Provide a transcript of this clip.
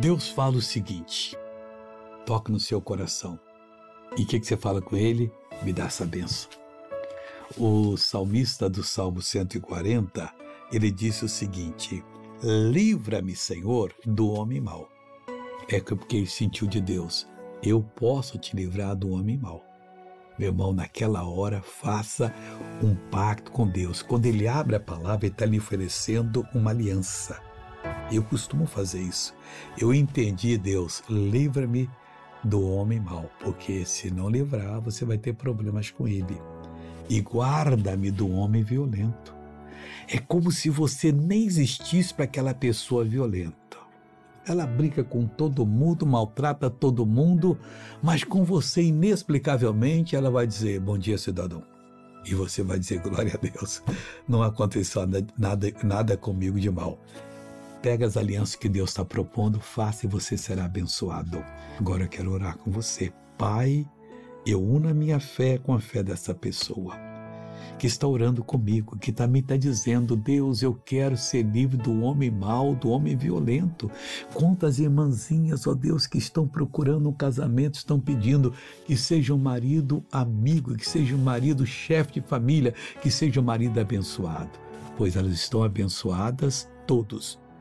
Deus fala o seguinte: toca no seu coração. E o que, que você fala com ele? Me dá essa benção. O salmista do Salmo 140, ele disse o seguinte: Livra-me, Senhor, do homem mau. É porque ele sentiu de Deus: Eu posso te livrar do homem mau. Meu irmão, naquela hora, faça um pacto com Deus. Quando ele abre a palavra, ele está lhe oferecendo uma aliança. Eu costumo fazer isso. Eu entendi, Deus, livra-me do homem mau, porque se não livrar, você vai ter problemas com ele. E guarda-me do homem violento. É como se você nem existisse para aquela pessoa violenta. Ela brinca com todo mundo, maltrata todo mundo, mas com você, inexplicavelmente, ela vai dizer: Bom dia, cidadão. E você vai dizer: Glória a Deus, não aconteceu nada, nada, nada comigo de mal. Pega as alianças que Deus está propondo, faça e você será abençoado. Agora eu quero orar com você. Pai, eu uno a minha fé com a fé dessa pessoa que está orando comigo, que também está dizendo: Deus, eu quero ser livre do homem mau, do homem violento. Quantas irmãzinhas, ó Deus, que estão procurando um casamento, estão pedindo que seja um marido amigo, que seja um marido chefe de família, que seja um marido abençoado. Pois elas estão abençoadas todos